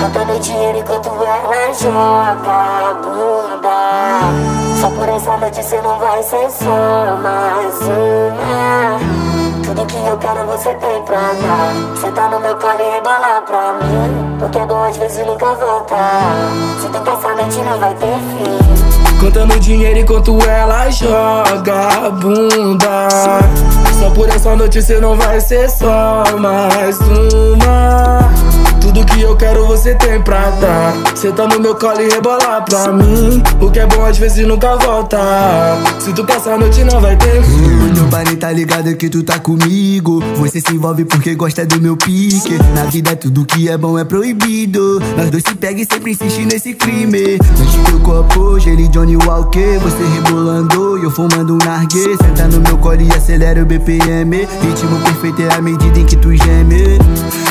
Contando dinheiro enquanto ela joga a bunda. Só por essa noite cê não vai ser só mais uma. Tudo que eu quero você tem pra dar Cê tá no meu colo e rebola pra mim. Porque é bom às vezes nunca voltar Se que essa noite não vai ter fim. Contando dinheiro enquanto ela joga a bunda. Só por essa noite cê não vai ser só mais uma tudo que eu quero você tem pra dar. Cê tá no meu colo e rebolar pra mim. O que é bom às vezes nunca volta. Se tu passar a noite não vai ter. O teu pai tá ligado que tu tá comigo. Você se envolve porque gosta do meu pique. Na vida tudo que é bom é proibido. Nós dois se pega e sempre insiste nesse crime. Enche teu copo, gele Johnny Walker. Você rebolando e eu fumando um narguê. Senta no meu colo e acelera o BPM. Ritmo perfeito é a medida em que tu geme.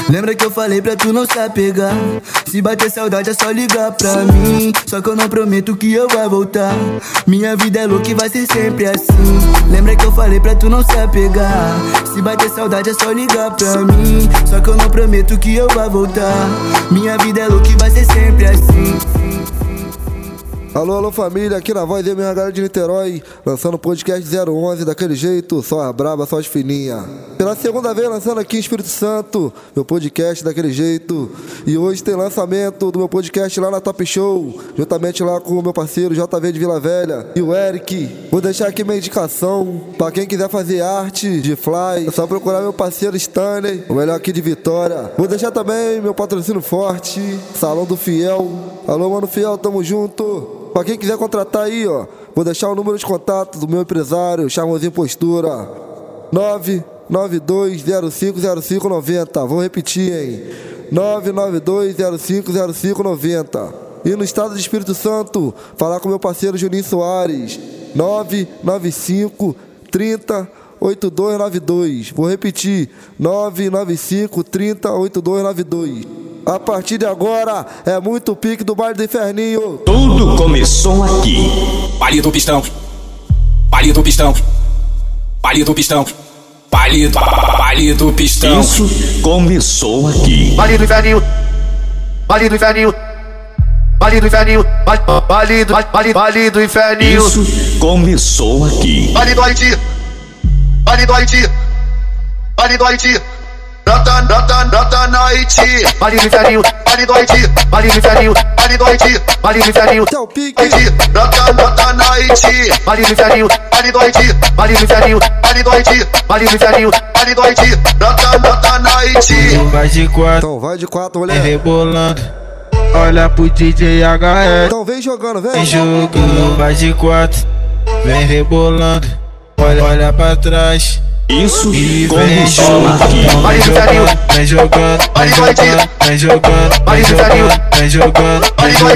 Lembra que eu falei pra tu não se apegar? Se bater saudade é só ligar pra mim. Só que eu não prometo que eu vou voltar. Minha vida é louca e vai ser sempre assim. Lembra que eu falei pra tu não se apegar? Se bater saudade é só ligar pra mim. Só que eu não prometo que eu vou voltar. Minha vida é louca e vai ser sempre assim Alô, alô família, aqui na voz minha galera de Niterói, lançando o podcast 011 daquele jeito, só as braba, só as fininha. Pela segunda vez lançando aqui em Espírito Santo, meu podcast daquele jeito. E hoje tem lançamento do meu podcast lá na Top Show, juntamente lá com o meu parceiro JV de Vila Velha e o Eric. Vou deixar aqui minha indicação para quem quiser fazer arte de fly, é só procurar meu parceiro Stanley, o melhor aqui de Vitória. Vou deixar também meu patrocínio forte, Salão do Fiel. Alô, mano Fiel, tamo junto. Pra quem quiser contratar aí, ó, vou deixar o número de contato do meu empresário, Charmosinho Postura. 992050590. Vou repetir, hein? 992050590. E no estado do Espírito Santo, falar com meu parceiro Juninho Soares. 995 30 8292. Vou repetir: 995 30 8292. A partir de agora é muito pique do baile do inferninho. Tudo começou aqui. Palito pistão. Palito pistão. Palito pistão. Palito, palito pistão. Isso começou aqui. Do inferninho. Do inferninho. Baile do inferninho. Baile, baile, baile, baile do inferninho. Isso começou aqui. Baile do Haiti. Baile do Haiti. Baile do Haiti. Brota, brota, brota na Haiti. Baile do inferninho. Baile do Haiti. Baile do inferninho. Baile do Haiti. Baile do inferninho. Pique. Haiti. Brota, brota na Haiti. Baile do inferninho. Baile do Haiti. Baile do inferninho. Baile do Haiti. Baile do inferninho. Baile do Haiti. Na Haiti. Vai de quatro, Então vai de quatro, vem mulher. rebolando. Olha pro DJ HR. Então vem jogando, vem. Vem jogando, vai de quatro, vem rebolando. Olha, olha pra trás. Isso E vem começou jogando, vem jogando, vem jogando, vem jogando, vem jogando, vem jogando, Baile do vem Haiti. jogando, vem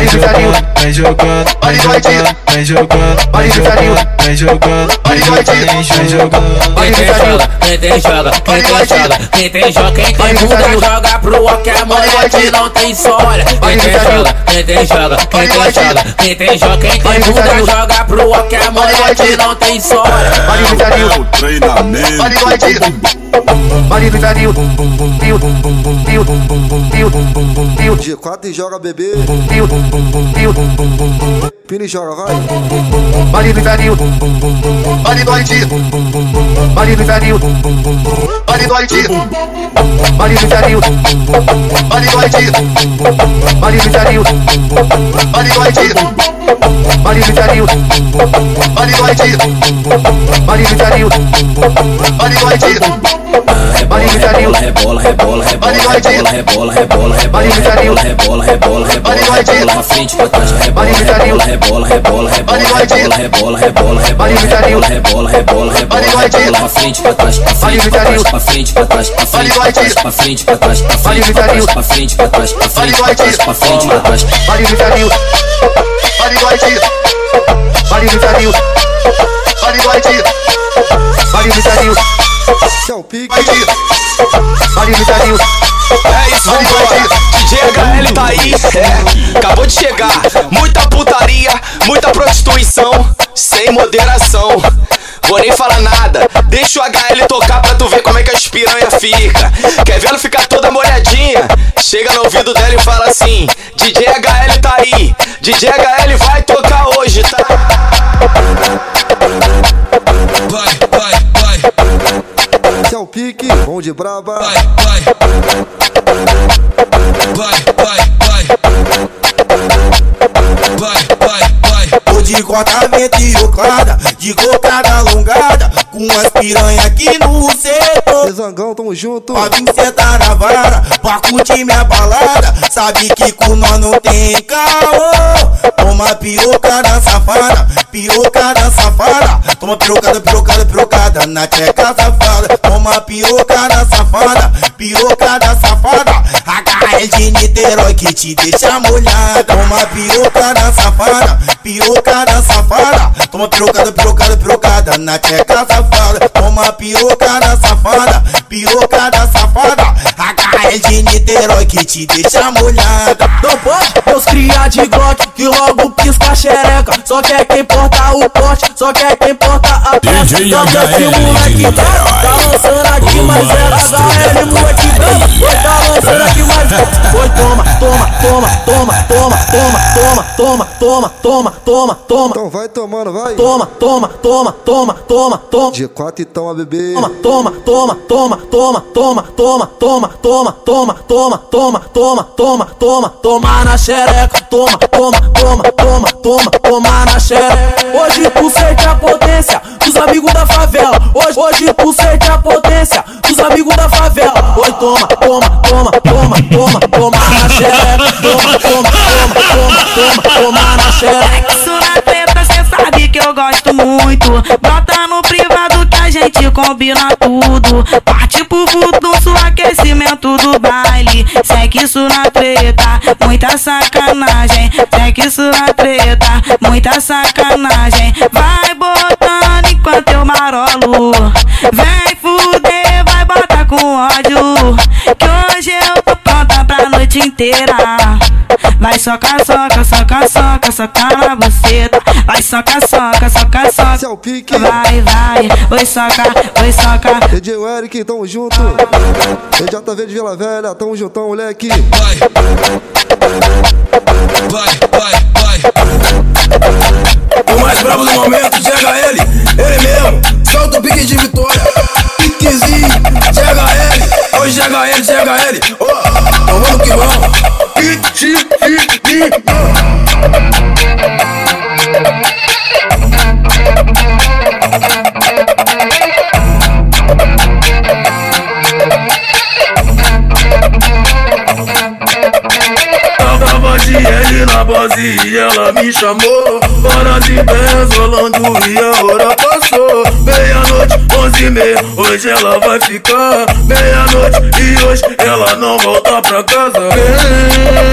jogando, vem jogando, vem do Haiti. jogando, vem jogando, Baile do inferninho. vem jogando, Baile do Haiti. vem jogando. Quem inferninho. joga, quem tem joga, quem tem joga, quem tem joga, quem tem bunda joga pro que a moleque não tem só. Olha, quem tem joga, quem tem joga, quem tem joga, quem tem joga, quem tem bunda joga pro que a moleque não tem só. É o treinamento. Baile do pio, pio, De quatro e joga bebê. Pini joga, vai. Baile do inferninho. Baile do Haiti. Baile do inferninho. Baile do Haiti. Baile do inferninho. Baile do Haiti. Baile do inferninho. Do inferninho. Baile do Haiti. Baile do inferninho. Rebola, rebola, rebola, rebola, rebola, rebola, Baile do inferninho. rebola, rebola, rebola, rebola, pra frente, pra trás, rebola, rebola, rebola, rebola, Haiti. rebola, rebola, rebola, Baile do inferninho. rebola, rebola, rebola, rebola, pra frente, pra trás, pra frente, pra trás, pra frente, pra trás, pra frente, pra trás, pra frente, pra trás, pra frente, pra trás, pra frente, pra trás, pra frente, pra trás, pra frente, pra trás. Baile do inferninho. Baile do Haiti. Baile do inferninho. Baile do Haiti. Baile do inferninho. Tchau, pique. Haiti. Baile do inferninho. É isso, vambora. DJ HL tá aí, é. Acabou de chegar. Muita putaria, muita prostituição, sem moderação. Vou nem falar nada, deixa o HL tocar pra tu ver como é que as piranha fica. Quer ver ela ficar toda molhadinha? Chega no ouvido dela e fala assim: DJ HL tá aí, DJ HL vai tocar hoje, tá? Vai, vai, vai. Esse é o pique, bom de braba. Vai, vai, vai. Vai, de cortamento e oclada, de cocada alongada, com as piranha aqui no setor. Zangão, tamo junto. Pra vir sentar na vara, pra curtir minha balada. Sabe que com nós não tem caô. Toma pirocada safada, pirocada safada. Toma pirocada, pirocada, pirocada na tcheca safada. Toma pirocada safada, pirocada safada. HL de Niterói que te deixa molhada. Toma pirocada safada, pirocada safada. Toma pirocada, pirocada, pirocada na tcheca safada. Toma pirocada safada, pirocada safada. HL de Niterói que te deixa molhada. Não pode, meus cria de Glock que logo pisca a xereca. Só quer quem porta o pote, só quer quem porta a peça. DJ Não quer que o HL moleque tá, tá lançando aqui, mas é HL, moleque dama. Foi tá lançando aqui, mas é. Foi toma, toma, toma, toma, toma, toma, toma, toma, toma, toma, toma, toma. Então vai tomando, vai. Toma, toma, toma, toma, toma, toma. De quatro então a bebê. Toma, toma, toma, toma, toma, toma, toma, toma, toma, toma, toma, toma, toma, toma, toma, toma na xereca, toma, toma, toma, toma, toma, toma na xereca. Hoje tu sente a potência dos amigos da favela. Hoje, hoje tu sente a potência dos amigos da favela. Oi, toma, toma, toma, toma, toma, toma na xereca, toma, toma, toma, toma, toma, toma na xereca. Sexo na treta, cê sabe que eu gosto muito. Bota no combina tudo. Parte pro fluxo, aquecimento do baile. Sexo na treta, muita sacanagem. Sexo na treta, muita sacanagem. Vai botando enquanto eu marolo. Vem fuder, vai botar com ódio. Que hoje eu tô pronta pra noite inteira. Vai soca, soca, soca, soca, soca na buceta. Vai soca, soca, soca, soca. Esse é o pique. Vai, vai, oi soca, oi soca. DJ Eric, tamo junto. EJV de Vila Velha, tamo juntão, moleque. Vai. Vai, vai, vai. O mais bravo do momento, GHL, ele mesmo, solta o pique de vitória. Piquezinho, GHL, oi GHL, GHL, oh, então vamos que vamos yeah na base e ela me chamou. Hora de Benz, rolando e a hora passou. Meia-noite, onze e meia, hoje ela vai ficar. Meia-noite e hoje ela não volta pra casa.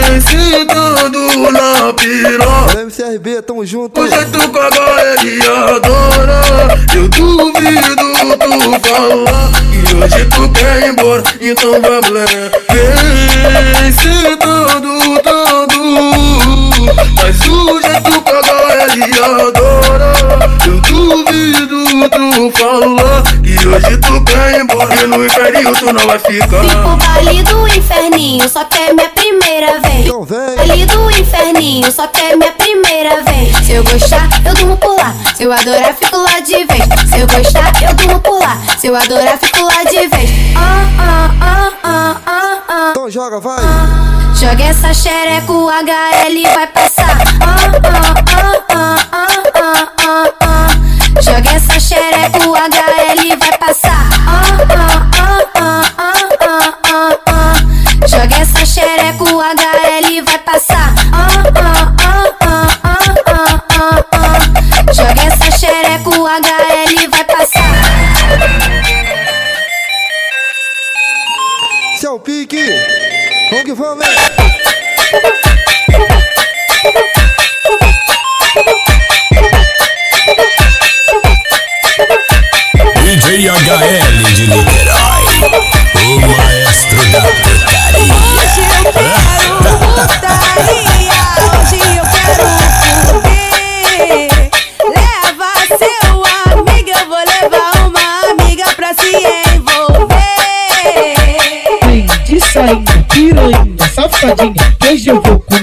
Vem sentando na piroca. MCRB, tamo junto. o jeito que a HL adora Eu duvido tu falar. E hoje tu quer ir embora Então vamos lá. Vem sentando, dando Mas o jeito que a HL adora Eu duvido tu falar E hoje tu quer ir embora E no inferno tu não vai ficar Vim pro baile do inferninho, só que é minha primeira vez. Então vem. Baile do inferninho, só que é minha primeira vez. Se eu gostar, eu durmo por lá. Se eu adorar, fico lá de vez. Se eu gostar, eu durmo por lá. Se eu adorar, fico lá de vez. Ah, ah, ah. Então joga, vai! Joga essa xereca, o HL vai passar. Oh, oh, oh, oh, oh, oh, oh.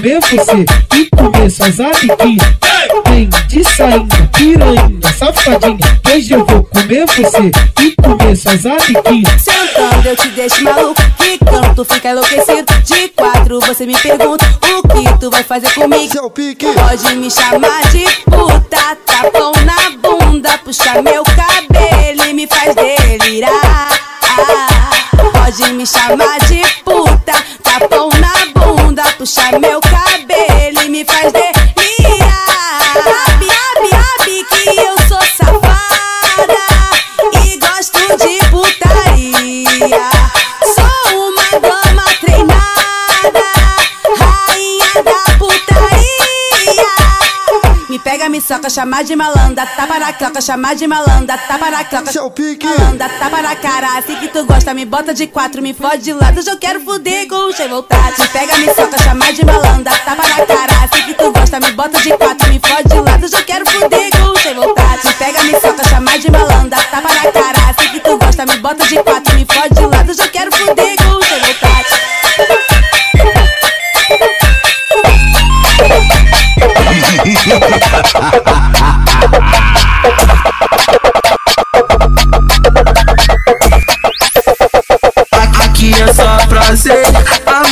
Comer você e comer suas amiguinhas. Vem de sainha, piranha, safadinha. Hoje eu vou comer você e comer suas amiguinhas. Sentando eu te deixo maluco, quicando tu fica enlouquecido. De quatro você me pergunta o que tu vai fazer comigo. Pode me chamar de puta, tapão na bunda, puxa meu cabelo e me faz delirar. Pode me chamar de puta, puxa meu cabelo e me faz delirar. Chamar de malanda, tapa na croca, chamar de malanda, tapa na croca. Seu pique. Malanda, tapa na cara, assim que tu gosta, me bota de quatro, me fode de lado, hoje eu quero fuder com voltar. Me pega, me soca, chamar de malanda, tapa na cara, assim que tu gosta, me bota de quatro, me fode de lado, hoje eu quero fuder com voltar. Me pega, me soca, chamar de malanda, tapa na cara, assim que tu gosta, me bota de quatro,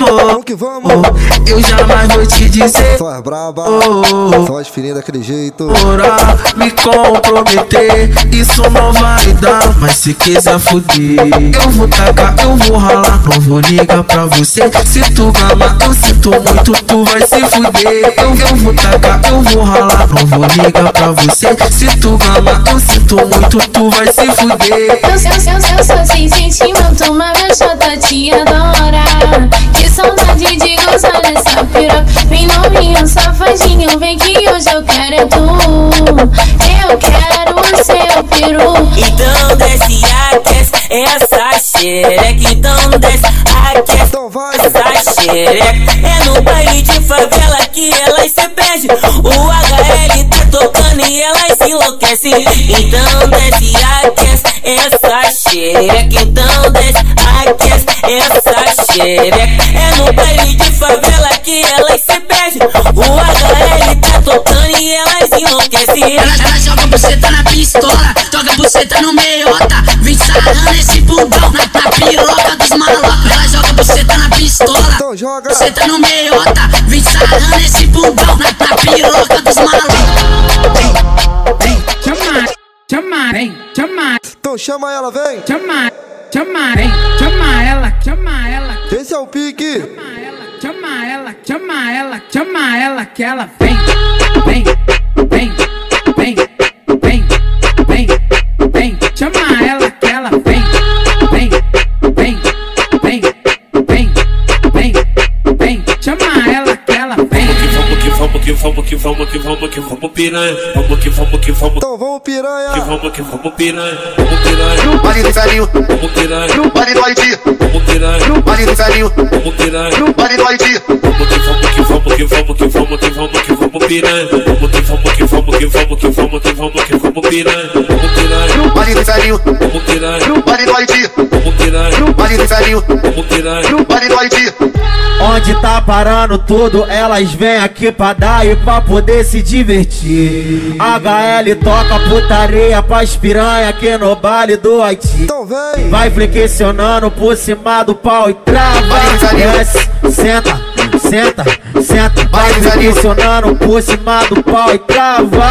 Vamos que vamos. Eu jamais vou te dizer. Só as braba, Oh. só as fininhas daquele jeito. Orar, me comprometer, isso não vai dar. Mas se quiser fuder, eu vou tacar, eu vou ralar. Não vou ligar pra você. Se tu gama, eu sinto muito, tu vai se fuder. Eu, eu vou tacar, eu vou ralar. Não vou ligar pra você. Se tu gama, eu sinto muito, tu vai se fuder. Eu, eu, eu, eu sou sem sentimento, mas minha chata te adora. Que saudade de gozar dessa piroca. Vem novinho, safadinho, vem que hoje eu quero é tu. Eu quero o seu peru. Então desce, aquece essa xereca. Então desce, aquece essa xereca. É no baile de favela que elas se perdem. O HL tá tocando e elas enlouquecem. Então desce, aquece essa xereca. Então desce, aquece essa xereca. É no baile de favela que elas se perdem. O HL tá tocando e elas enlouquecem. Ela, ela joga buceta na pistola, joga buceta no meiota. Vem sarrando esse bundão na, na piroca dos malocos. Ela joga buceta na pistola, então joga. buceta no meiota. Vem sarrando esse bundão na, na piroca dos malocos. Chama, chama, vem, chama. Então chama ela, vem. Chama, chama, vem, chama ela, chama ela. Esse é o pique. Chama ela, chama ela, chama ela que ela vem, vem, vem, vem, vem, Vamos que vamos que vamos que vamos que vamos piranha. Vamos que vamos que vamos. Então vamos piranha. Que vamos que vamos piranha. Vamos piranha. Vale do velhinho, Vamos piranha. vale do Haiti, Vamos piranha. vale do velhinho, Vamos piranha. vale do Haiti. Vamos que vamos que vamos que vamos que vamos que vamos que vamos piranha. Vamos que vamos que vamos que vamos que vamos que vamos que vamos piranha. Vamos piranha. Vale do velhinho, Vamos piranha. vale do Haiti, Vamos piranha. vale do velhinho, Vamos piranha. vale do Haiti. Onde tá parando tudo, elas vêm aqui pra dar e pra poder se divertir. HL toca putaria pras piranha aqui no baile do Haiti. Então. Vai flexionando por cima do pau e trava. Desce, senta, senta, senta. Vai flexionando por cima do pau e trava.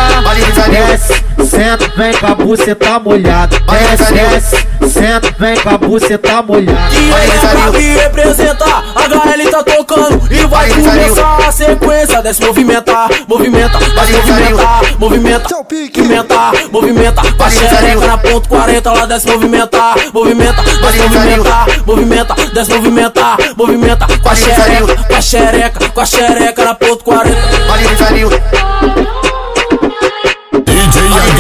Desce, senta, vem com a buceta molhada. Desce, desce, senta, vem com a buceta molhada. E aí, pra me representar, a HL tá tocando e vai começar a sequência. Desce movimentar, movimenta, vai movimentar, movimenta, movimenta, movimenta. Xereca na ponto 40, ela desce movimentar, movimenta, desce movimentar, movimenta, desce movimentar, movimenta. Com a xereca, com a xereca, com a xereca na ponto 40. Vale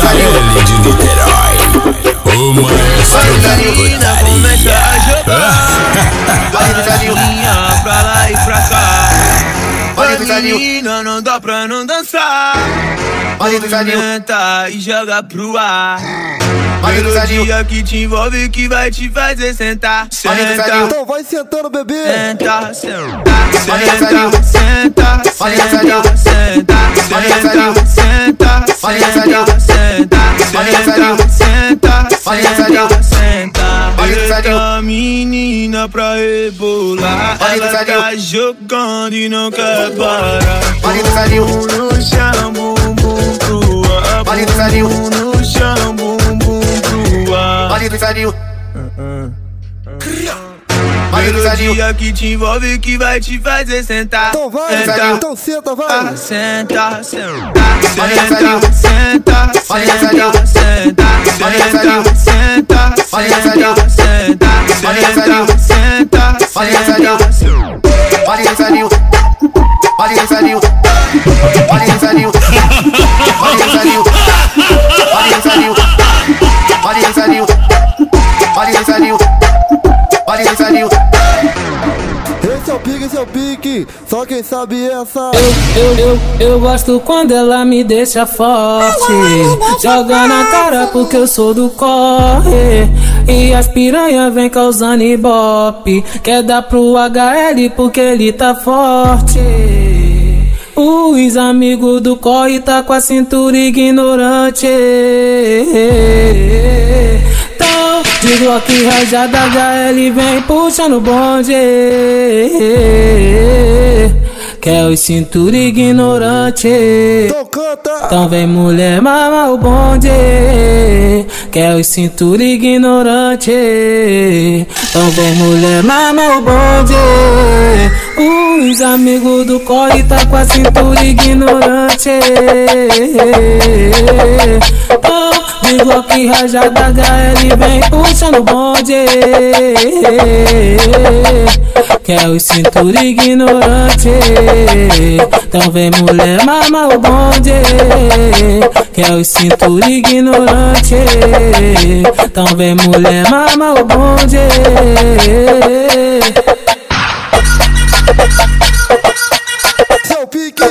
HL de Niterói. O maestro da putaria. pra pariu. Menina, não dá pra não dançar. Olha que Senta e joga pro ar. Olha que pariu. que te envolve que vai te fazer sentar. Senta. Então vai sentando, bebê. Senta, senta. Senta, senta. Senta, senta. Senta, senta. Senta, senta. Senta, senta. Senta, senta. Eita menina pra rebolar, ela tá jogando e não quer parar. Bumbum no chão, bumbum pro ar, bumbum no chão, bumbum pro ar. Melodia que te envolve que vai te fazer sentar. Então vai, Senta. então senta, vai. Senta, senta, senta, senta, senta, senta, senta, senta, senta, senta, olha o Zanil, olha o Zanil, olha o Zanil, olha o Zanil, olha o Zanil, olha o Zanil, olha o Zanil. Esse é o pique, esse é o pique. Só quem sabe essa. Eu, eu, eu gosto quando ela me deixa forte. Joga na cara porque eu sou do corre. E as piranha vem causando ibope. Quer dar pro HL porque ele tá forte. Os amigos do corre tá com a cintura ignorante. Então, de Glock rajada HL vem puxando bonde. Quer os cintura ignorante. Então vem mulher mama o bonde. Quer os cintura ignorante. Então vem mulher mama o bonde. Os amigos do corre tá com a cintura ignorante. Então, de Glock rajada HL vem puxando o bonde. Quer os cintura ignorante. Então vem mulher mama o bonde. Quer os cintura ignorante. Então vem mulher mama o bonde. Pique.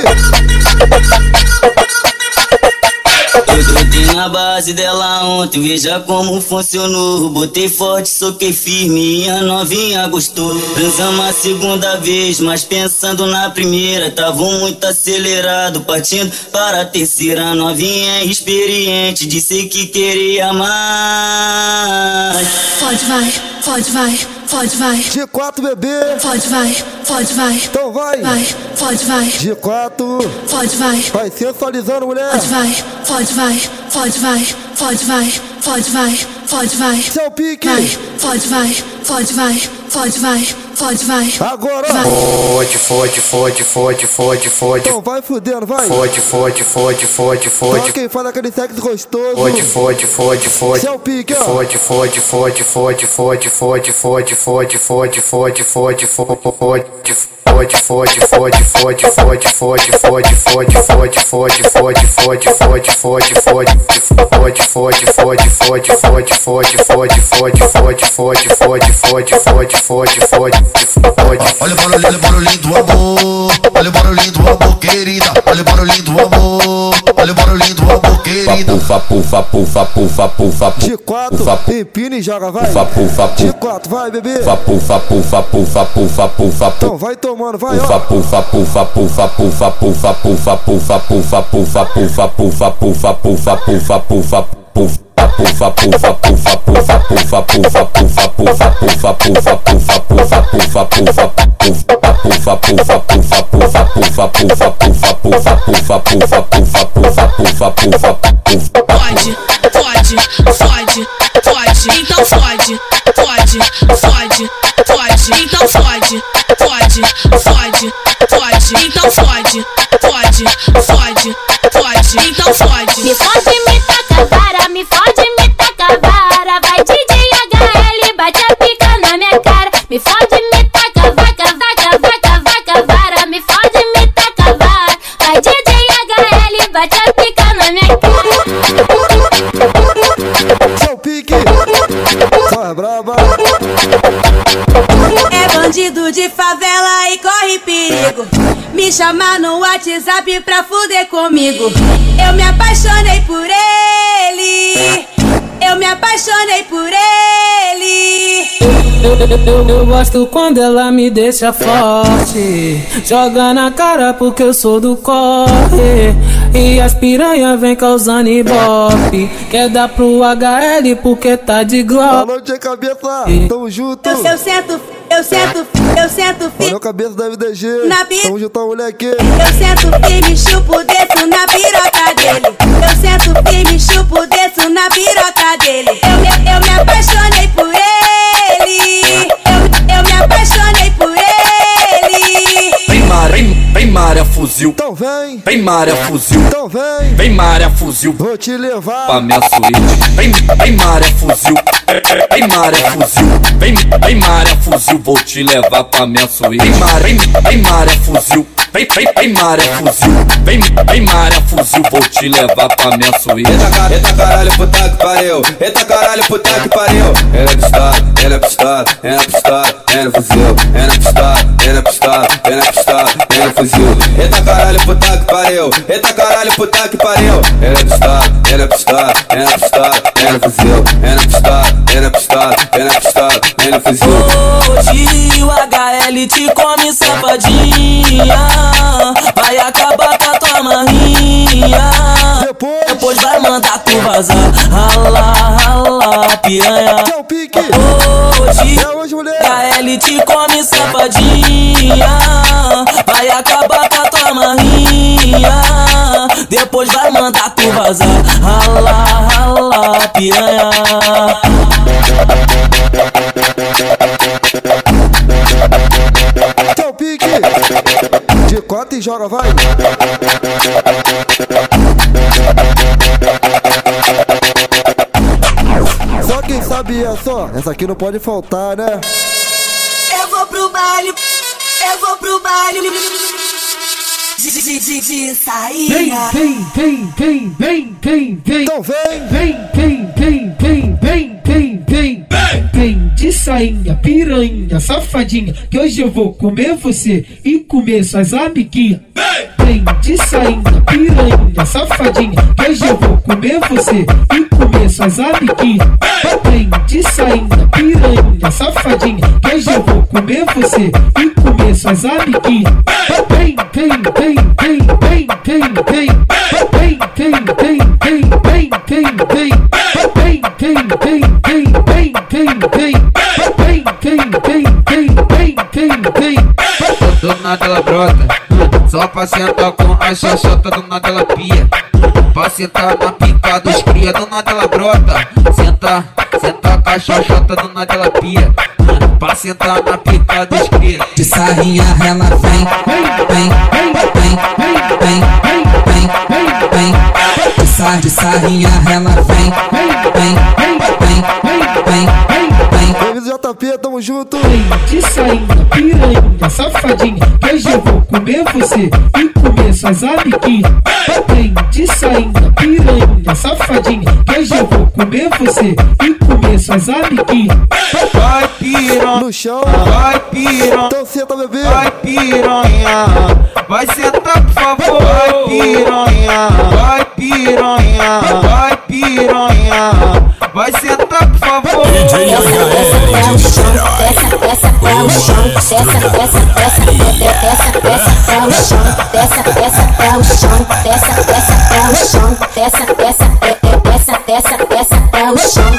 Eu grudei na base dela ontem, veja como funcionou. Botei forte, soquei firme e a novinha gostou. Transamos a segunda vez, mas pensando na primeira. Tava muito acelerado, partindo para a terceira. A novinha é experiente, disse que queria mais. Pode vai, pode vai, fode vai. De quatro bebê, vai, vai. Então vai, vai, fode vai. De quatro, fode vai. Vai sensualizando mulher, vai, vai, vai pode vai, pode vai, pode vai. Seu pique. Vai, pode vai, pode vai, pode vai, pode vai. Agora. Vai. Fode, fode, fode, fode, fode, fode. Então vai fudendo, vai. Fode, fode, fode, fode, Só fode. quem faz aquele sexo gostoso. Fode, fode, fode, fode. Seu pique, ó. Fode, fode, fode, fode, fode, fode, fode, fode, fode, fode, fode, fode, fode. Fode, fode, fode, fode, fode, fode, fode, fode, fode, fode, fode, fode, fode, fode, fode. Fode, fode, fode, fode, fode, fode, fode, fode, fode, fode, fode, fode, fode, fode, fode. Olha o barulhinho, olha o barulhinho do amor. Olha o barulhinho do amor, querida. Olha o barulhinho do amor. Olha o barulhinho do amor, querida. Pufa, pufa, pufa, pufa, pufa, pufa, G4. Empina e joga, vai. pufa, pufa, pufa, G4, vai, bebê. pufa, pufa, pufa, pufa, pufa, pufa, Então vai tomando, vai, Pufa, ó. pufa, pufa, pufa, pufa, pufa, pufa, pufa, pufa, pufa, pufa, pufa, pufa, pufa, pufa, pufa, pufa. Pode, pode, pode, pode, então pode, pode, pode, pode, então pode, pode, pode, pode, então pode, pode, pode, pode, então pode. Me fode, me Chamar no WhatsApp pra fuder comigo. Eu me apaixonei por ele. Eu me apaixonei por ele. Eu, eu, eu gosto quando ela me deixa forte. Joga na cara porque eu sou do corre. E as piranha vem causando ibope. Quer dar pro HL porque tá de glock. Alô, tia cabeça, tamo junto. Eu, eu sento, eu sento, eu sento Olha o cabeça da MDG. Na Tamo junto, moleque. Eu sento firme, chupo, desço na piroca dele. Eu sento firme, chupo, desço na piroca dele. Eu me, eu me apaixonei Maria fuzil. Então vem. Vem Maria fuzil. Então vem. Vem Maria fuzil. Vou te levar. Pra minha suíte. Vem, vem Maria fuzil. Vem Maria fuzil. Vem, vem Maria fuzil. Vou te levar pra minha suíte. Vem Maria, vem, vem Maria fuzil. Vem, vem, vem Maria fuzil. Vem, vem Maria fuzil. Vou te levar pra minha suíte. Eita, ca- eita caralho, puta que pariu. Eita caralho, puta que pariu. Ela é pistola, ela é pistola, ela é pistola, ela é fuzil. Ela é pistola, fuzil. Eita caralho, puta que pariu. Eita caralho, puta que pariu. Ela é pistola, ela é pistola, ela é pistola, ela é fuzil. Ela é pistola, ela é pistola, ela é pistola, ela é fuzil. Hoje o HL te come safadinha Vai acabar com a tua marrinha Depois, Depois vai mandar tu vazar Rala, rala, piranha Hoje É hoje, mulher. HL te come safadinha Vai acabar com a tua marrinha Depois vai mandar tu vazar Rala, rala, piranha Então pique. De quatro e joga, vai. Só quem sabe é só. Essa aqui não pode faltar, né? Eu vou pro baile, eu vou pro baile. De, de, de, de Vem, vem, vem, vem, vem, vem, vem. Então vem. Vem, vem, vem, vem, vem, vem, vem. Vem de sainha, piranha, safadinha. Que hoje eu vou comer você e comer suas amiguinhas. Vem de sainha, piranha, safadinha. Que hoje eu vou comer você e comer suas amiguinhas. Vem de sainha, piranha, safadinha. Que hoje eu vou comer você e comer suas amiguinhas. Vem, vem, vem, vem, vem, vem, vem. Vem, vem, vem, vem, vem, vem, vem. Vem, nada ela brota, só pra sentar com a xoxota, do nada ela pia. Pra sentar na pica dos cria, do nada ela brota. Senta, senta com a xoxota, do nada ela pia. Pra sentar na pica dos cria. De sarrinha ela vem, vem, vem, vem, vem, vem, vem, vem. De sar, de sarrinha ela vem, vem, vem, JP, tamo junto. Vem de sainha, piranha, safadinha. Que hoje eu vou comer você e comer suas amiguinhas. Vem de sainha, piranha, safadinha. Que hoje eu vou comer você e comer suas amiguinhas. Vai piranha, No chão. vai piranha, Então senta, bebê. vai piranha. Vai sentar, por favor. Vai piranha, vai piranha, vai piranha. Vai sentar, por favor. DJ HL de Niterói. Desce, desce até o chão, desce, desce, desce, desce, desce até o chão, desce, desce até o chão, desce, desce até o chão, desce, desce, desce, desce até o chão.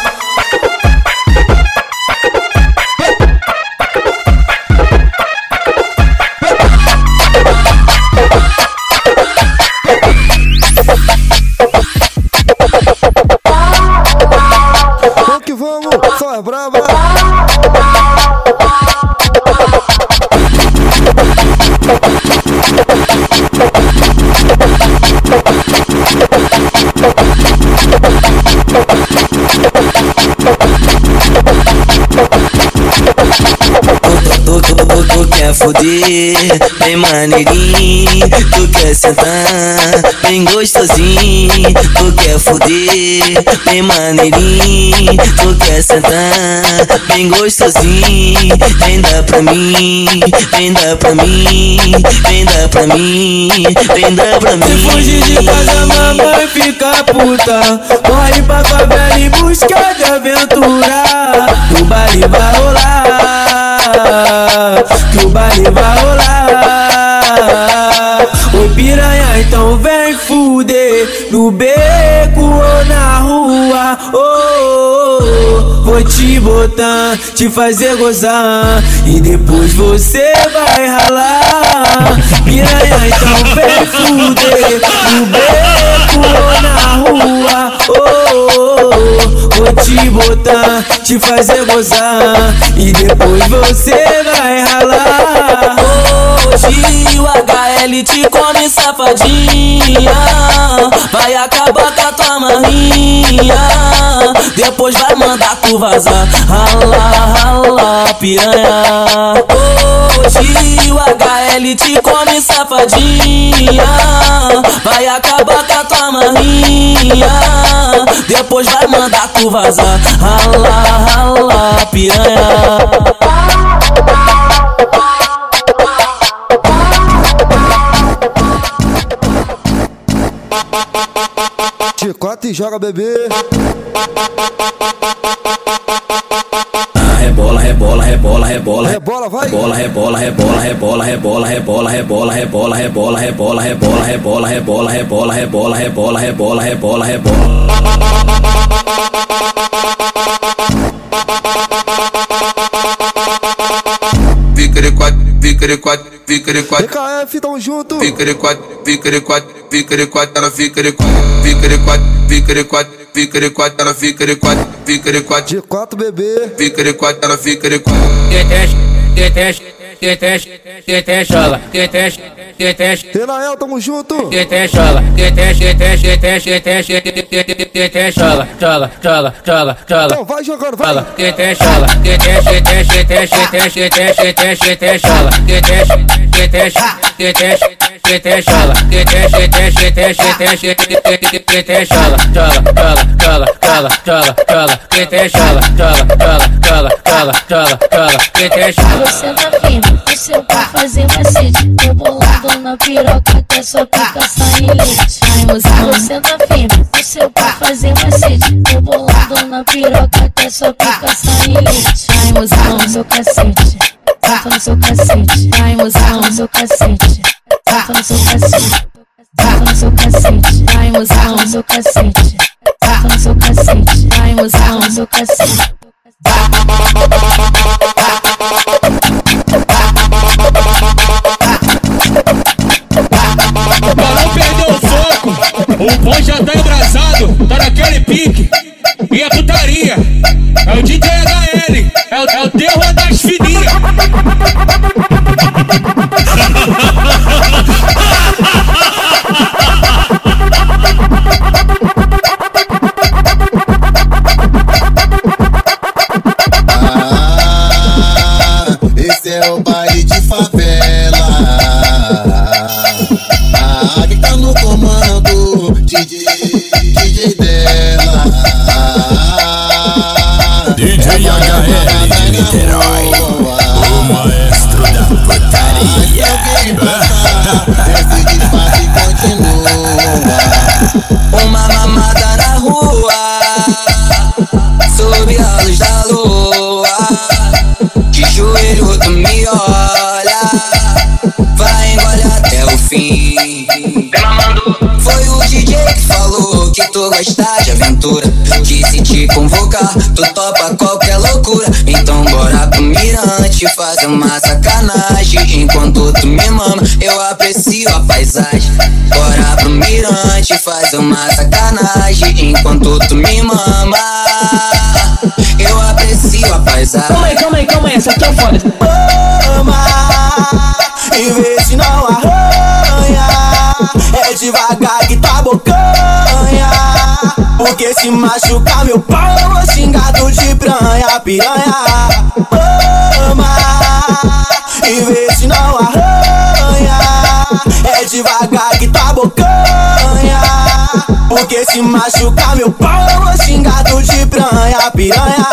Fuder, bem maneirinho. Tu quer sentar, bem gostosinho. Tu quer fuder, bem maneirinho. Tu quer sentar, bem gostosinho. Vem dar pra mim, vem dar pra mim, vem dar pra mim, vem pra mim. Se fugir de casa, mamãe fica puta. Corre pra favela em busca de aventura. O baile vai rolar. Que o baile vai rolar. Oi piranha, então vem fuder. No beco ou na rua. Oh, oh, oh. Vou te botar, te fazer gozar. E depois você vai ralar. Piranha, então vem fuder. No beco ou na rua. Oh, oh, oh. Vou te botar, te fazer gozar. E depois você vai ralar. Hoje o HL te come safadinha Vai acabar com a tua marrinha Depois vai mandar tu vazar. Rala, rala, piranha. Hoje o HL te come safadinha. Vai acabar com a tua marrinha Depois vai mandar tu vazar. Rala, rala, piranha Chicota e joga bebê. Rebola, rebola, rebola, rebola, rebola, vai. Rebola, rebola, rebola, rebola, rebola, rebola, rebola, rebola, rebola, rebola, rebola, rebola, rebola, rebola, rebola, rebola, rebola, rebola, rebola. picre quatro, picre quatro. PKF tão junto. Picre quatro, picre quatro, picre quatro, ela de quatro, picre quatro, picre quatro, picre quatro, ela de quatro, picre quatro. De quatro bebê. Picre quatro, ela picre quatro. Deteste, deteste, deteste, deteste, deteste, deteste. Elael, tamo junto. Chola, chola, chola, chola, chola, chola. Então vai jogando, vai. Chola, chola, chola, chola, chola, chola, chola chola, chola, chola, chola, deteste. Você tá firme, o seu pra fazer macete. Tô bolando na piroca até sua pica sair leite. Você tá firme, o seu pra fazer macete. Tô bolando na piroca até sua pica sair leite. Ai, mozão, seu cacete. Senta no seu cacete. Ai, mozão, seu cacete. Senta no seu cacete. Senta no seu cacete. Ai, mozão, seu cacete. Senta no seu cacete. Mozão, seu cacete. O pão já tá embrasado, tá naquele pique. E a putaria, é o DJ HL, é o, é o terror te convocar, tu topa qualquer loucura. Então bora pro mirante fazer uma sacanagem. Enquanto tu me mama, eu aprecio a paisagem. Bora pro mirante fazer uma sacanagem. Enquanto tu me mama Eu aprecio a paisagem. Calma aí, calma aí, calma aí, essa aqui é foda. Ama e vê se machucar meu pau, eu vou xingado de pranha, piranha. Ama e vê se não arranha. É devagar que tá bocanha. Porque se machucar meu pau, eu vou xingado de piranha, piranha.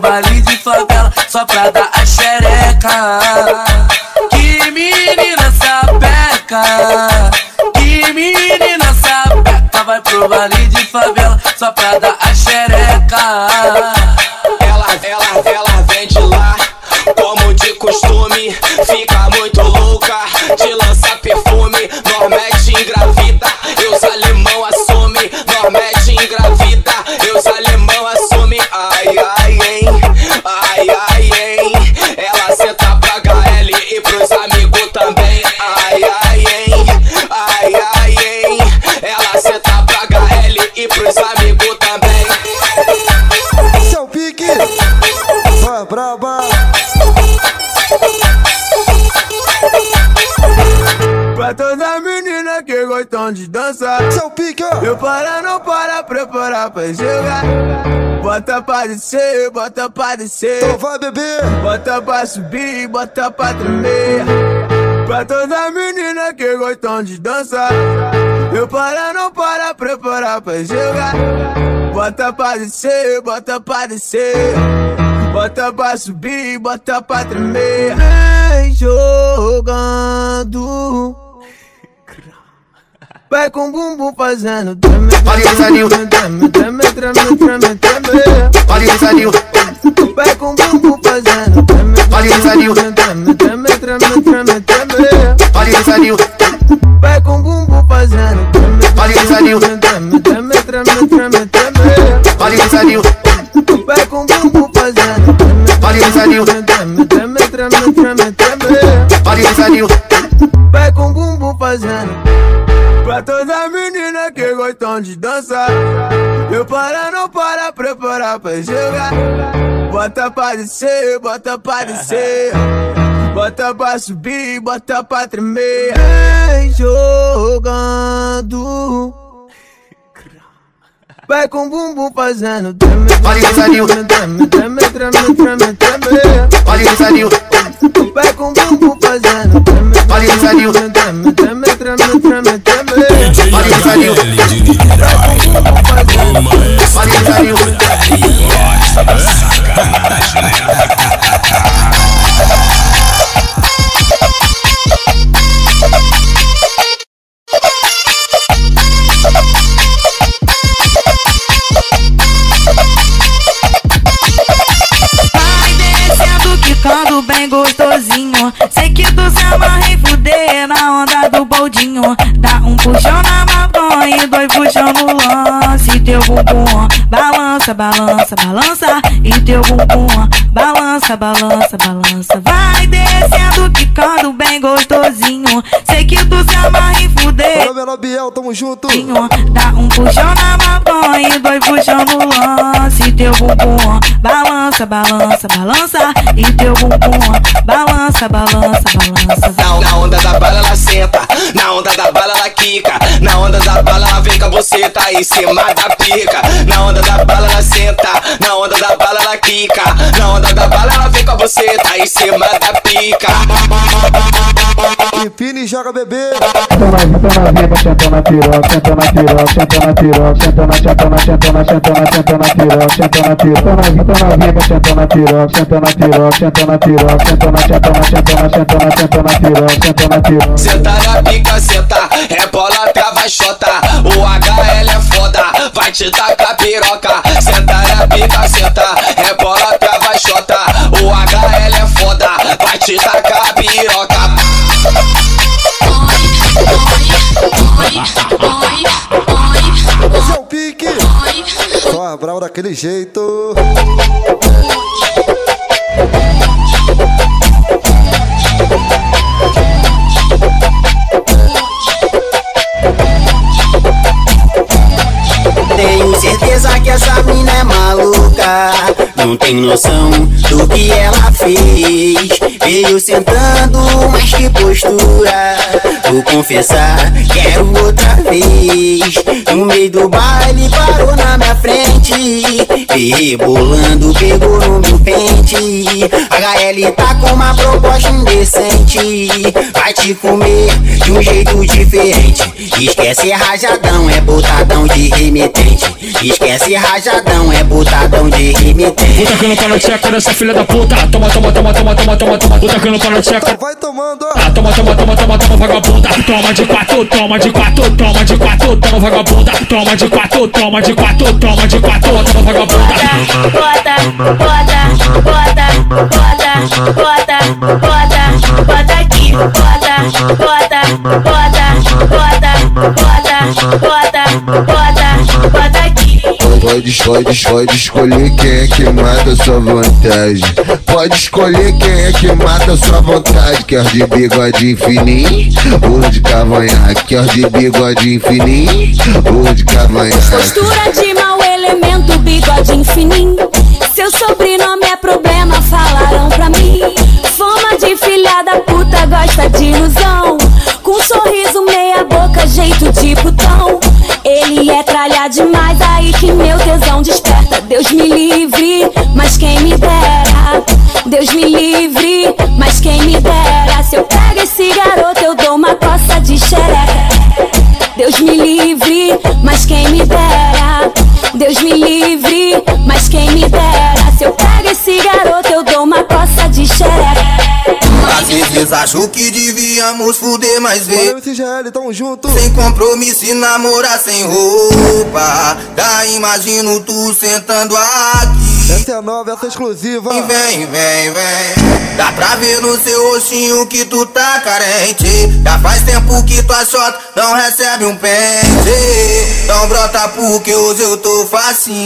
Baile de favela só pra Eu para, não para, preparar pra jogar. Bota pra descer, bota pra descer. Então vai beber Bota pra subir, bota pra tremer. Pra toda menina que gostam de dançar. Eu para, não para, preparar pra jogar. Bota pra descer, bota pra descer. Bota pra subir, bota pra tremer. Vem jogando Vai com bumbum fazendo treme, treme, treme, treme, treme, treme, treme. Vai com bumbum fazendo treme, treme, treme, treme, treme, treme. Vai com bumbum fazendo treme, treme, treme, treme, treme, treme. Vai com bumbum fazendo treme, treme, treme, treme, treme, treme. Vai com bumbum fazendo Pra toda menina que gostam de dançar. Eu para, não para, preparar pra jogar. Bota pra descer, bota pra descer. Bota pra subir, bota pra tremer. Vem jogando. Vai com o bumbum fazendo treme, treme, treme, treme, treme, treme, treme. Vai com o bumbum fazendo treme, treme, treme, treme, treme, treme, o maestro da putaria. Sacanagem, Vai balança, balança, balança. E teu bumbum balança, balança, balança. Vai descendo, quicando bem gostosinho. Sei que tu se amarra Biel, tamo junto. Dá um puxão na mamão e dois puxão no lance. Teu bumbum balança, balança, balança. E teu bumbum balança, balança, balança. Na, na onda da bala ela senta, na onda da bala ela quica, na onda da bala ela vem com você tá em cima da pica. Na onda da bala ela senta, na onda da bala ela quica, na onda da bala ela vem com você tá em cima da pica. Empina e joga bebê. Senta na vida, senta na piroca, senta na piroca, senta na piroca, senta na, senta na, senta na, senta na, senta na piroca, senta na piroca, senta na vida, senta na piroca, senta na piroca, senta na piroca, senta na, senta na, senta na, senta na, senta na piroca, senta na piroca. Senta na pica, senta, é bola, trava, xota. O HL é foda, vai te tacar piroca. Senta na pica, senta, é bola, trava, xota. O HL é foda, vai te tacar piroca. Esse é o pique. Só a brava daquele jeito. Tenho certeza que essa mina é maluca. Não tem noção do que ela fez. Veio sentando, mas que postura. Vou confessar, quero outra vez. No meio do baile, parou na minha frente. E rebolando, pegou no meu pente. HL tá com uma proposta indecente. Vai te comer de um jeito diferente. Esquece rajadão, é botadão de remetente. Esquece rajadão, é botadão de remetente. Vou tacando para no tcheco dessa filha da puta. Toma, toma, toma, toma, toma, toma, toma. Vou tacando para no tcheco. Vai tomando. Ah, toma, toma, toma, toma, toma, vagabunda. Toma de quatro, toma de quatro, toma de quatro, toma vagabunda. Toma de quatro, toma de quatro, toma de quatro, toma vagabunda. Bota, bota, bota, bota, bota, bota, bota aqui. Bota, bota, bota, bota, bota, bota, bota, bota aqui. Pode, pode, pode escolher quem é que mata sua vontade. Pode escolher quem é que mata sua vontade. Quer de bigode fininho ou de cavanhaque? Quer de bigode fininho ou de cavanhaque? Postura de mau elemento, bigode fininho. Seu sobrenome é problema, falaram pra mim. Fama de filha da puta, gosta de ilusão. Com sorriso, meia boca, jeito de putão. Ele é tralha demais, aí que meu tesão desperta. Deus me livre, Deus me livre, mas quem me dera. Se eu pego esse garoto, eu dou uma coça de xereca. Deus me livre, mas quem me dera. Deus me livre, mas quem me dera. Se eu pego esse garoto, eu dou uma coça de xereca. Às vezes acho que devíamos fuder mais vezes. Valeu, CGL, tamo junto. Sem compromisso e namorar sem roupa. Daí imagino tu sentando aqui. Essa é nova, essa é exclusiva. Vem, vem, vem, vem. Dá pra ver no seu rostinho que tu tá carente. Já faz tempo que tua shot não recebe um pente. Não brota porque hoje eu tô facinho.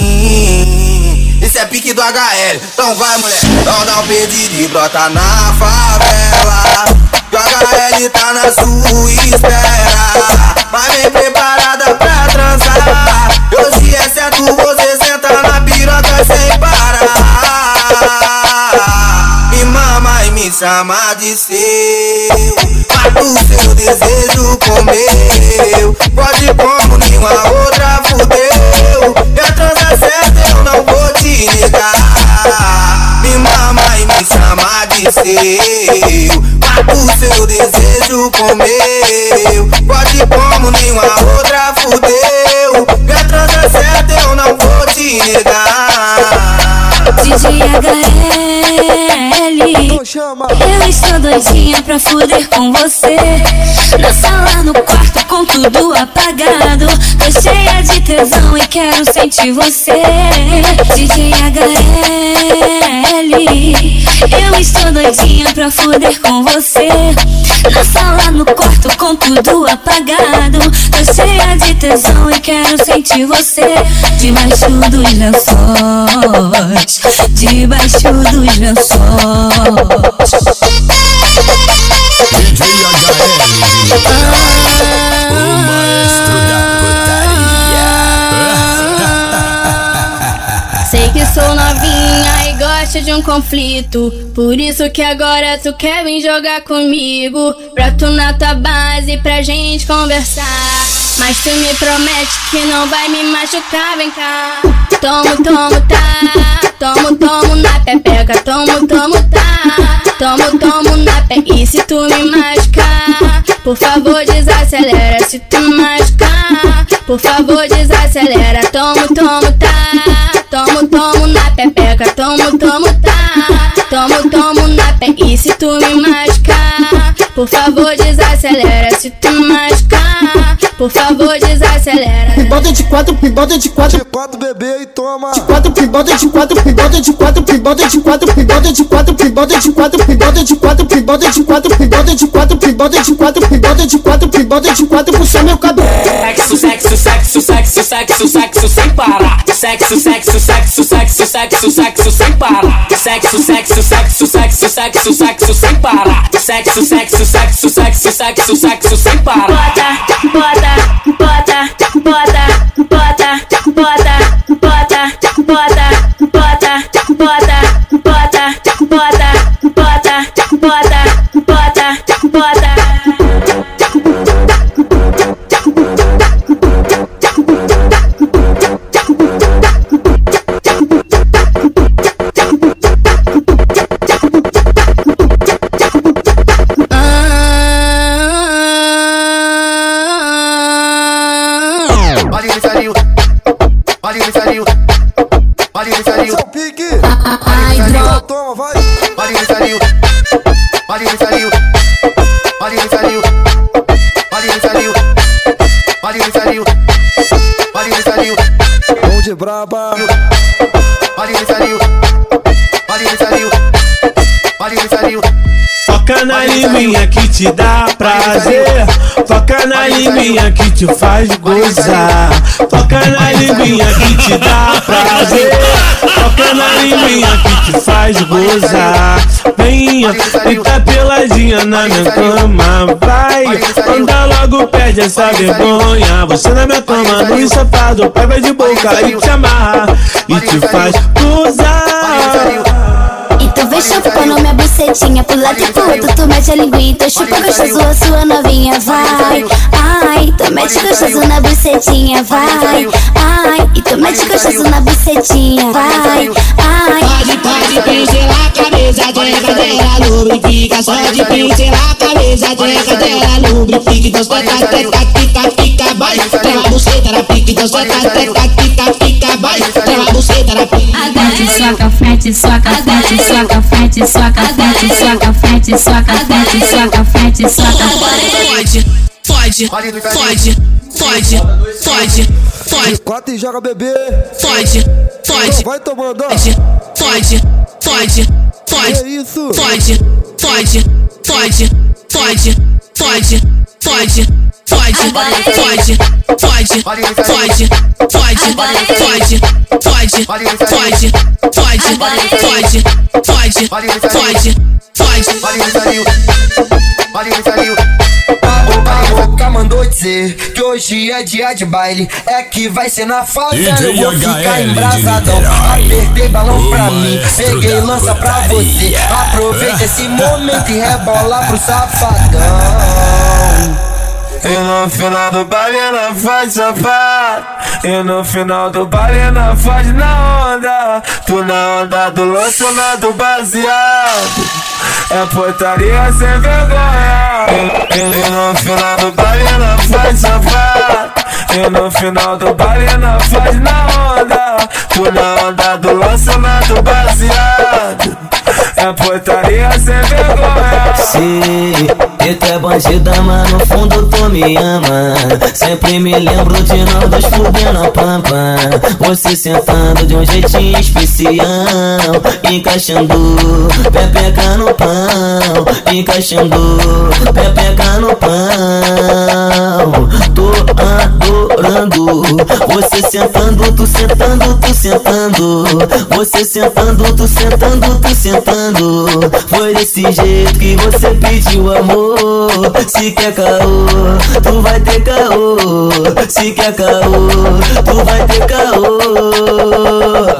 Isso é pique do HL, então vai mulher. Então dá um pedido e brota na favela. Que o HL tá na sua espera. Mas vem preparada pra transar. Hoje é certo, você chama de seu. Mata o seu desejo com meu. Pode como nenhuma outra fudeu. E a transa certa eu não vou te negar. Me mama e me chama de seu. Mata o seu desejo com meu. Pode como Eu estou doidinha pra fuder com você. Na sala, no quarto, com tudo apagado. Tô cheia de tesão e quero sentir você. DJ HL Eu estou doidinha pra fuder com você. Na sala, no quarto, com tudo apagado. Tô cheia de tesão e quero sentir você. Debaixo dos lençóis. Debaixo dos lençóis DJ HL, ah, o maestro da putaria. Sei que sou novinha e gosto de um conflito. Por isso que agora tu quer vir jogar comigo. Pra tu na tua base, pra gente conversar. Mas tu me promete que não vai me machucar, vem cá. Tomo, tomo, tá. Tomo, tomo na pepeca. Tomo, tomo, tá. Tomo, tomo na pe... E se tu me machucar, por favor desacelera. Se tu me machucar, por favor desacelera. Tomo, tomo, tá. Tomo, tomo na pepeca. Tomo, tomo, tá. Tomo, tomo na pe... E se tu me machucar, por favor desacelera. Se tu me machucar, por favor desacelera. Bota de quatro, bota de quatro. De quatro bebê e toma. De quatro, bota de quatro, bota de quatro, bota de quatro, bota de quatro, bota de quatro, bota de quatro, bota de quatro, bota de quatro, bota de quatro, bota de quatro, bota de quatro, puxa meu cabelo. Sexo, sexo, sexo, sexo, sexo, sexo sem parar. Sexo, sexo, sexo, sexo, sexo, sexo sem parar. Sexo, sexo, sexo, sexo, sexo, sexo sem parar. Sexo, sexo, sexo, sexo, sexo, sexo sem parar. Bota, bota, bota, bota, bota, bota, braba. Olha ele saiu. Olha ele saiu. Olha ele saiu. Foca na liminha que te dá prazer. Foca na liminha que te faz gozar. Foca na liminha que te dá prazer. Foca na liminha que te faz gozar. Venha, fica peladinha na minha cama. Vai, anda logo, perde essa vergonha. Você na minha cama, no safado, pega de boca e te amarra. E te faz gozar. E tu vem chupando minha bucetinha pro lado e pro outro Tu mete a linguinha, tu chupa gostoso a sua novinha, vai Mete gostoso na bucetinha, vai. Ai, e tu mete gostoso na bucetinha, vai. Ai, Pode, pode pincelar a cabeça de cadeira lubrifica Só de pincelar a cabeça de cadeira lubrifica Então teta, teta, fica, fica, vai. Trava a buceta na pique Então teta, teta, fica, fica, vai. Trava a buceta na pique Frente, soca, frente, soca, frente, soca, frente, soca, frente, soca, frente, soca, frente, soca, frente, soca, Fode, fode, fode, fode, fode, fode Quatro e joga bebê. Fode, fode Vai tomando, ó. Fode, fode, fode, fode Que isso? Fode, fode, fode, fode, fode, fode, fode, fode, fode, fode, fode, fode, fode, fode, fode, fode, fode, fode, fode. Olha saiu. Olha ele boca mandou dizer que hoje é dia de baile. É que vai ser na favela. Eu vou ficar embrasadão. Apertei balão pra mim. Peguei lança pra você. Aproveita esse momento e rebola pro safadão. E no final do baile ela faz safado E no final do baile ela faz na onda. Tu na onda do do baseado. É putaria sem vergonha. E, e- no final do baile ela faz safado E no final do baile ela faz na onda. Tu na onda do do baseado É putaria sem vergonha Se tu é bandida, mas no fundo tu me ama. Sempre me lembro de nós dois fudendo a pampa. Você sentando de um jeitinho especial. Encaixando pepeca no pão. Encaixando pepeca no pão. Tô adorando. Você sentando, tu sentando, tu sentando. Você sentando, tu sentando, tu sentando foi desse jeito que você pediu amor. Se quer caô, tu vai ter caô. Se quer caô, tu vai ter caô.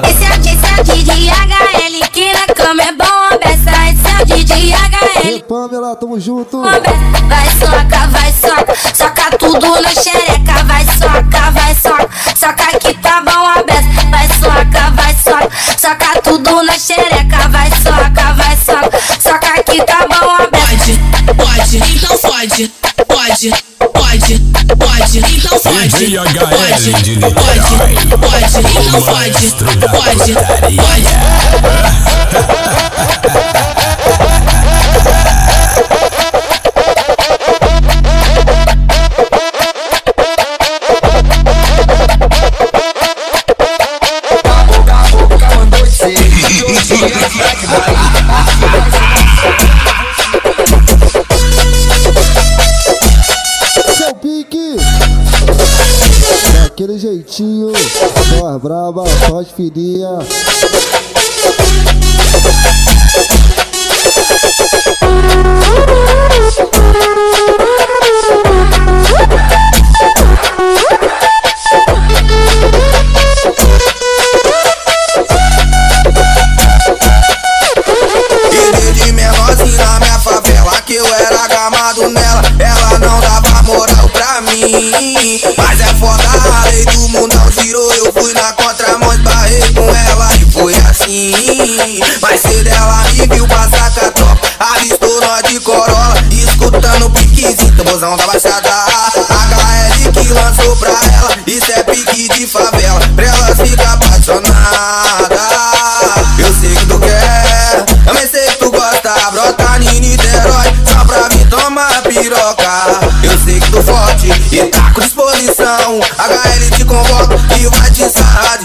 Esse é o, esse é DJ HL, que na cama é bom, abessa. Esse é o DJ HL. E Pamela, tamo junto. Vai soca, vai soca, soca tudo na xereca. Vai soca, vai soca, soca que tá bom, a beça. Vai soca, vai soca, soca tudo na xereca. Então fode, pode, pode, pode, então fode, pode, de pode, pode, então fode, pode, pode. só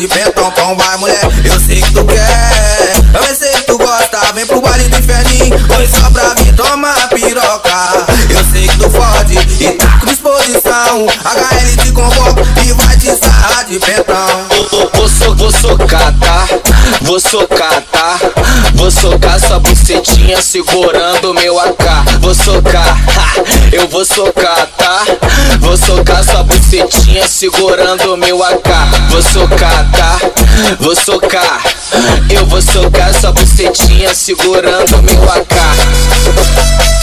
de pentão Então vai mulher. Eu sei que tu quer. Também sei que tu gosta. Vem pro baile do inferninho. Hoje só pra vir tomar piroca. Eu sei que tu fode E tá com disposição. HL te convoca E vai te sarrar de pentão Vou, so, vou socar, tá? Vou socar, tá? Vou socar sua bucetinha segurando meu AK. Vou socar, ha, eu vou socar, tá? Vou socar sua bucetinha segurando meu AK. Vou socar, tá? Vou socar, eu vou socar sua bucetinha segurando meu AK.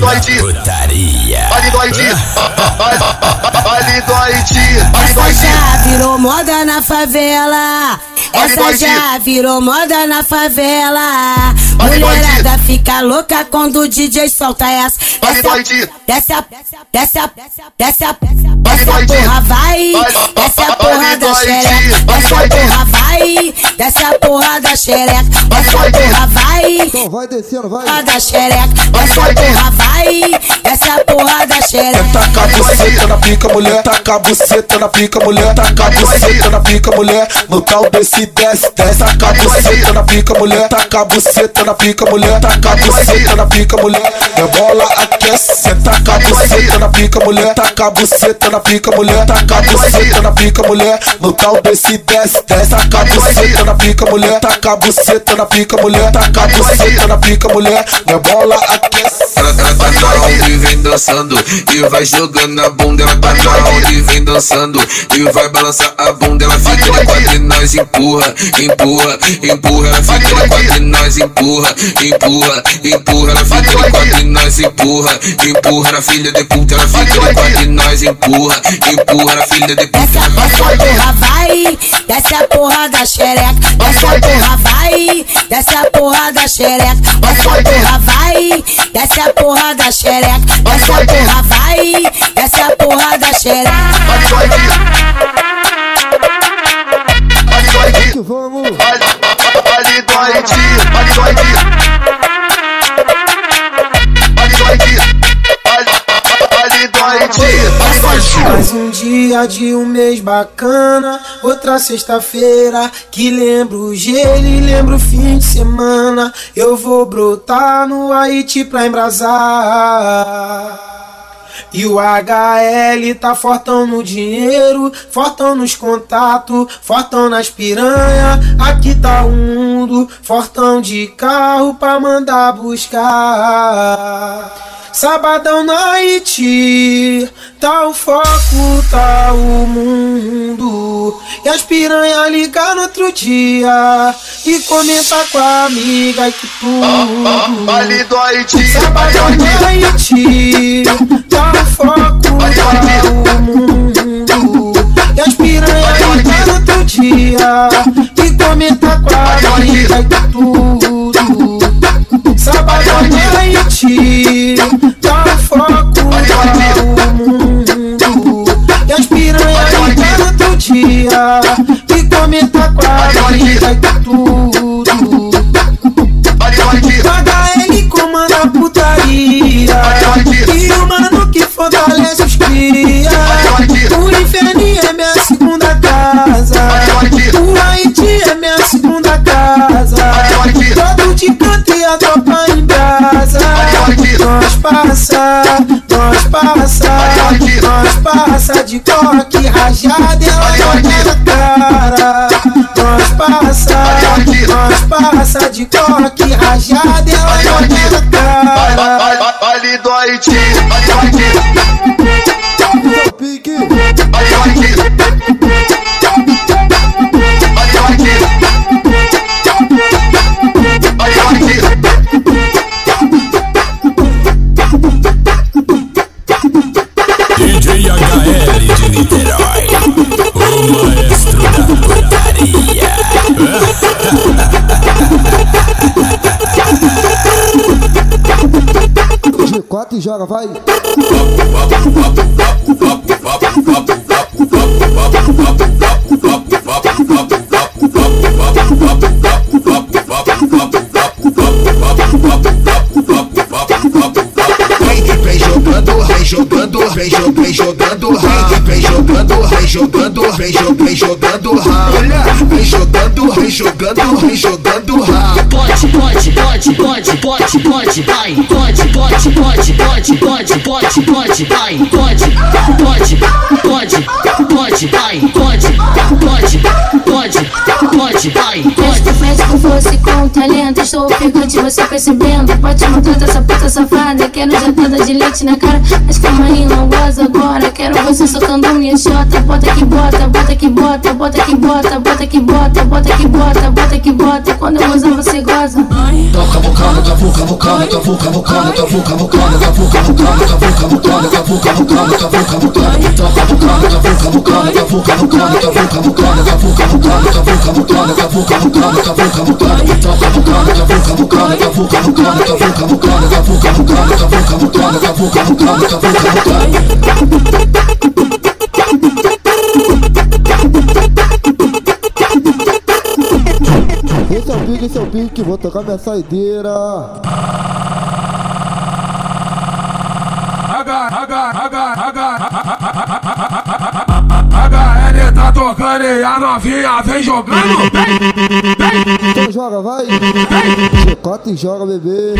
Da putaria. Vale do Haiti, vale do Haiti, vale do Essa já virou moda na favela. Essa já virou moda na favela. Mulherada fica louca quando o DJ solta essa. Essa, desce a, desce a, desce a, desce a porra vai. Desce a porra da xereca. Desce a porra vai. Desce a porra da xereca. Desce a porra vai. Então vai descendo, vai. Porra da xereca. Desce a porra vai. Desce a porra da xereca. Taca a buceta na pica, mulher. Taca a buceta na pica, mulher. Taca a buceta na pica, mulher. No tal desse desce, desce. Taca a buceta na pica, mulher. Taca a buceta na pica, mulher. Taca a buceta na pica, mulher. É bola aquece. Taca a buceta na pica, mulher. Taca a buceta na pica, mulher. Taca a buceta na pica, mulher. No tal desse desce, desce. Taca a buceta na pica, mulher. Taca a buceta na pica, mulher. Taca a buceta na pica, mulher. É bola aquece. Ela tá na onda e vem dançando E vai jogando a bunda Ela tá na onda e vem dançando E vai balançar a bunda Ela fica de quatro e nós empurra Empurra, empurra Ela fica de quatro e nós empurra Empurra, empurra Ela fica de quatro e nós empurra Empurra na filha de puta de quatro e nós empurra Empurra na filha de puta Desce a porra vai, desce a porra da xereca. Desce a porra vai, desce a porra da xereca. Desce a porra vai, desce a porra da xereca. Desce a porra vai, desce a porra da xereca. Que vamos. Vale do Haiti, vale do Haiti. Vale do Haiti, vale, vale do Haiti. Mais um dia de um mês bacana, outra sexta-feira que lembro o gelo e lembro o fim de semana. Eu vou brotar no Haiti pra embrasar. E o HL tá fortão no dinheiro, fortão nos contatos, fortão nas piranha. Aqui tá o mundo, fortão de carro pra mandar buscar. Sabadão na Haiti, tá o foco, tá o mundo. E as piranha ligar no outro dia e comenta com a amiga e que tudo. Baile do Haiti, Sabadão na Haiti, tá o foco, tá o mundo. E as piranha ligar no outro dia e comenta com a amiga e que tudo. Trabalhar de noite Dá foco ao mundo E as piranhas ligando todo dia Que comenta com a vida tudo Paga ele comanda a putaria E o mano que fortalece os cria O inferno é minha segunda casa Tu aí Canto e a tropa em brasa Nós passa, nós passa Nós passa de coque rajada Ela joga na cara Nós passa, nós passa de coque rajada Ela joga na cara Baile do Haiti, baile do Haiti. Baile joga, vai. Vem, vem jogando, vem jogando, vem jogando, vem jogando, vem, jogando, vem jogando, vem jogando, vem jogando, jogando, vem jogando, jogando, Pode, pode, pode, pode, pode, pode, vai. Pode, pode, pode, pode, pode, pode, pode, vai. Pode, pode, pode, pode, vai. Pode, pode, pode, pode, vai. Festa, festa com força e com talento Estou ofegante, você percebendo Pode montar essa puta safada Quero jantada de leite na cara Mas calma aí, não goza agora Quero você socando minha chota Bota que bota, bota que bota Bota que bota, bota que bota Bota que bota, bota que bota Quando eu usar você goza Toca bocana, cavuca, bocana, cavuca, bocana, cavuca, bocana, cavuca, bocana, cavuca, bocana, cavuca, bocana, cavuca, bocana. Toca bocana, cavuca, bocana, cavuca, bocana, cavuca, bocana, cavuca, bocana, cavuca, bocana, cavuca, bocana, cavuca, bocana. Toca bocana, cavuca, bocana, cavuca, bocana, cavuca, bocana, cavuca, bocana, cavuca, bocana, cavuca, bocana, cavuca, bocana. Esse é o pique, esse é o pique, vou tocar minha saideira. Tá tocando e a novinha vem jogando. Então joga, vai. Chicota e joga, bebê.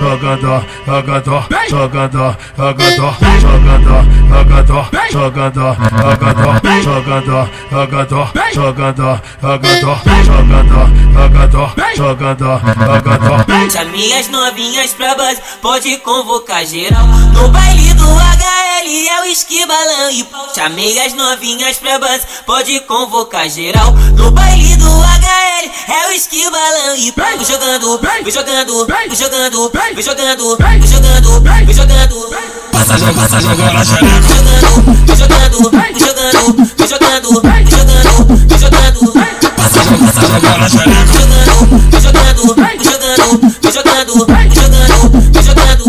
Jogando, jogando, jogando, jogando, jogando, jogando, jogando, jogando, jogando, jogando, jogando, jogando, jogando, jogando, jogando, jogando. Chame as novinhas pra base, pode convocar geral. No baile é o esquibalão e pau. Chamei as novinhas pra base, pode convocar geral. No baile do HL é o esquibalão e pau. Vem jogando, vem jogando, vem jogando, vem jogando, vem jogando, vem jogando. Passa jogando, passa jogando a xereca. Vem jogando, vem jogando, vem jogando, vem jogando, vem jogando. Passa jogando, passa jogando a xereca. Vem jogando, vem jogando, vem jogando, vem jogando, vem jogando.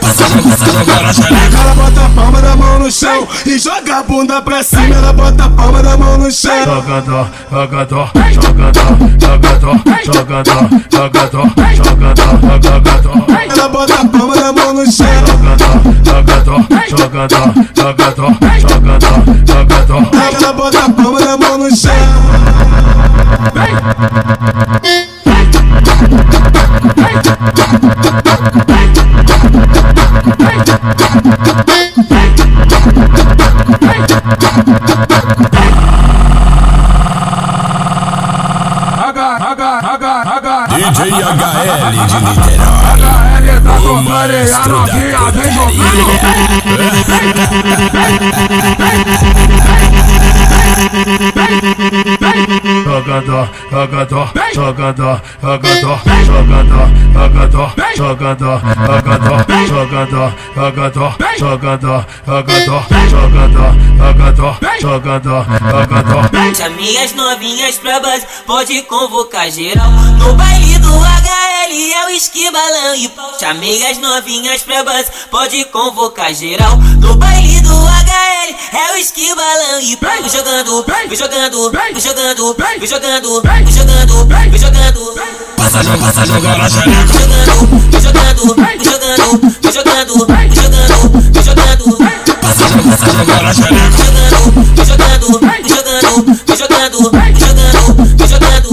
Passa jogando, passa jogando a xereca. Ela bota palma no chão e joga a bunda pra cima. Ela bota a palma da mão no chão. Jogador, jogador, jogador, jogador, jogador, jogador, jogador, dó. Ela bota a palma da mão no chão. Jogador, jogador, jogador, jogador, jogador, jogador. Ela bota a palma da mão no chão. Hey! Jogando, jogando, jogando, jogando, jogando, jogando, jogando, jogando, jogando, jogando. Chame as novinhas pra base, pode convocar geral. No baile do HL é o esquibalão e pau. Chamei as novinhas pra base, pode convocar geral. No baile do HL é o esquibalão e pau. Vem jogando, vem jogando, vem jogando, vem jogando, vem jogando, vem jogando. Passa, passa jogando a xereca vou jogando, vou jogando, vou jogando, vou jogando, vou jogando. Vou jogando, vou jogando, vou jogando, vou jogando, vou jogando.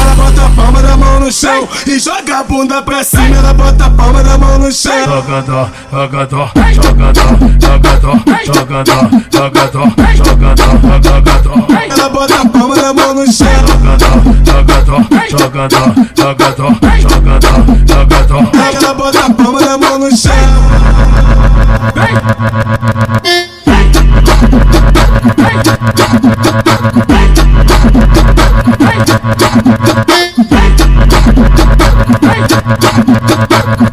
Ela bota a palma da chão e joga a bunda pra cima. Ela bota a palma da mão no chão. Jogador, jogador, jogador, jogador, jogador, jogador, jogador, dó. Ela bota a palma da mão no chão. Jogador, jogador, jogador, jogador, jogador, jogador. Ela bota a palma da mão no chão. Hey! Thank you.